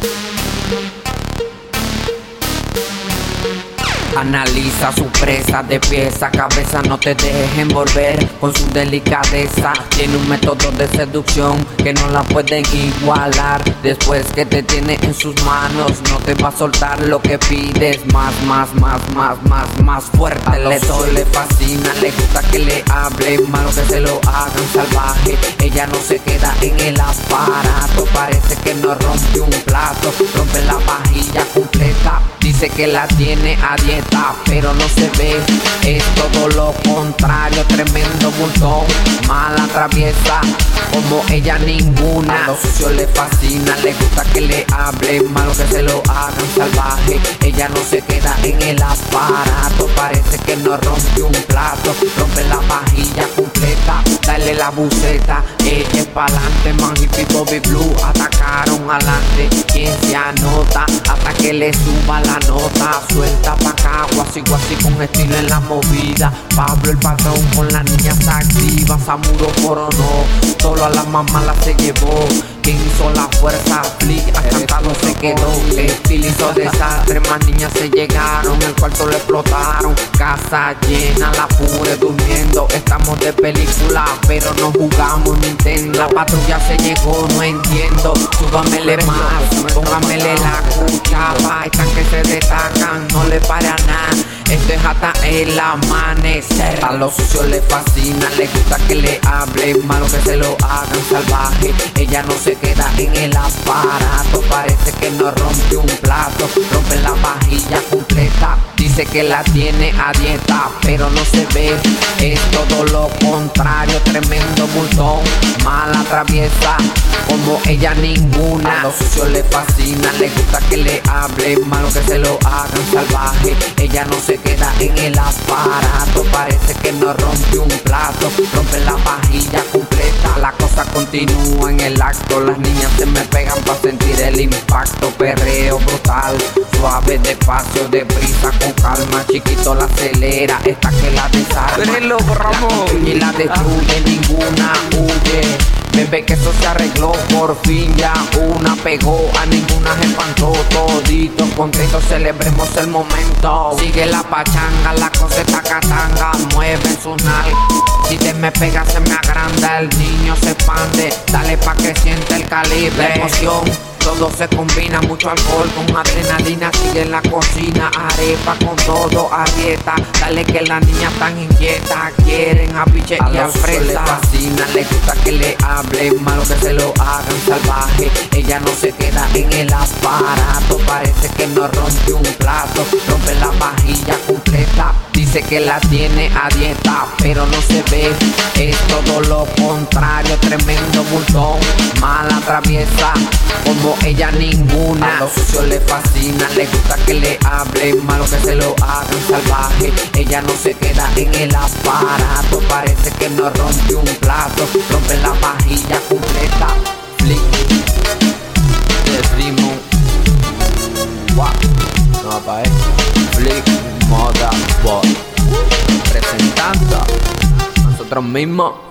Thank you. Analiza su presa de pieza cabeza, no te dejen volver con su delicadeza. Tiene un método de seducción que no la pueden igualar. Después que te tiene en sus manos, no te va a soltar lo que pides. Más, más, más, más, más, más fuerte. Le doy, le fascina, le gusta que le hable, malo que se lo hagan salvaje. Ella no se queda en el aparato, parece que no rompe un plato, rompe la vajilla completa. Dice que la tiene a dieta, pero no se ve. Es todo lo contrario, tremendo bultón. Mala traviesa, como ella ninguna. A lo sucio le fascina, le gusta que le hable, malo que se lo hagan salvaje. Ella no se queda en el aparato, parece que no rompe un plato, rompe la vajilla completa. La buceta, ella es pa'lante, man y Bobby Blue atacaron adelante. Quien se anota hasta que le suba la nota, suelta pa' acá, guasi guasi con estilo en la movida. Pablo el patrón con la niña activa, Samuro coronó, solo a la mamá la se llevó. Quien hizo la fuerza, Flick cantado se quedó. Estilo hizo desastre, más niñas se llegaron, el cuarto le explotaron. Casa llena, la pure durmiendo. Estamos de película, pero no jugamos Nintendo. La patrulla se llegó, no entiendo. Súbamele más, póngamele la cuchapa. Están que se destacan, no le para nada. Esto es hasta el amanecer. A los sucios le fascina, le gusta que le hable, malo que se lo hagan salvaje. Ella no se queda en el aparato, parece que no rompe un plato, rompe la vajilla completa. Dice que la tiene a dieta, pero no se ve. Es todo lo contrario, tremendo multón, mala traviesa, como ella ninguna. A los sucios le fascina, le gusta que le hable, malo que se lo hagan salvaje. Ella no se queda en el aparato, parece que no rompe un plato, rompe la vajilla completa. La cosa continúa en el acto, las niñas se me pegan para sentir el impacto, perreo brutal, suave, despacio, deprisa, con calma, chiquito la acelera, esta que la desarma, lo borramos. y la destruye, ninguna huye. Bebé que eso se arregló por fin ya una pegó. A ninguna se espantó toditos contentos celebremos el momento. Sigue la pachanga la cosa está catanga mueve su nalga. Si te me pega se me agranda el niño se expande. Dale pa que siente el calibre. La emoción todo se combina, mucho alcohol con adrenalina, sigue en la cocina, arepa con todo, arrieta, dale que la niña tan inquieta, quieren a piche y fresa. le fascina, le gusta que le hable, malo que se lo hagan salvaje, ella no se queda en el aparato, parece que no rompe un plato, rompe la vajilla completa, dice que la tiene a dieta, pero no se ve, es todo lo contrario, tremendo bultón, traviesa, como ella ninguna. A los sucios le fascina, le gusta que le hable, malo que se lo hagan salvaje. Ella no se queda en el aparato, parece que no rompe un plato, rompe la vajilla completa. Flick, the demon. Wow, no pa' eh. Flick, moda, boy. Presentando nosotros mismos.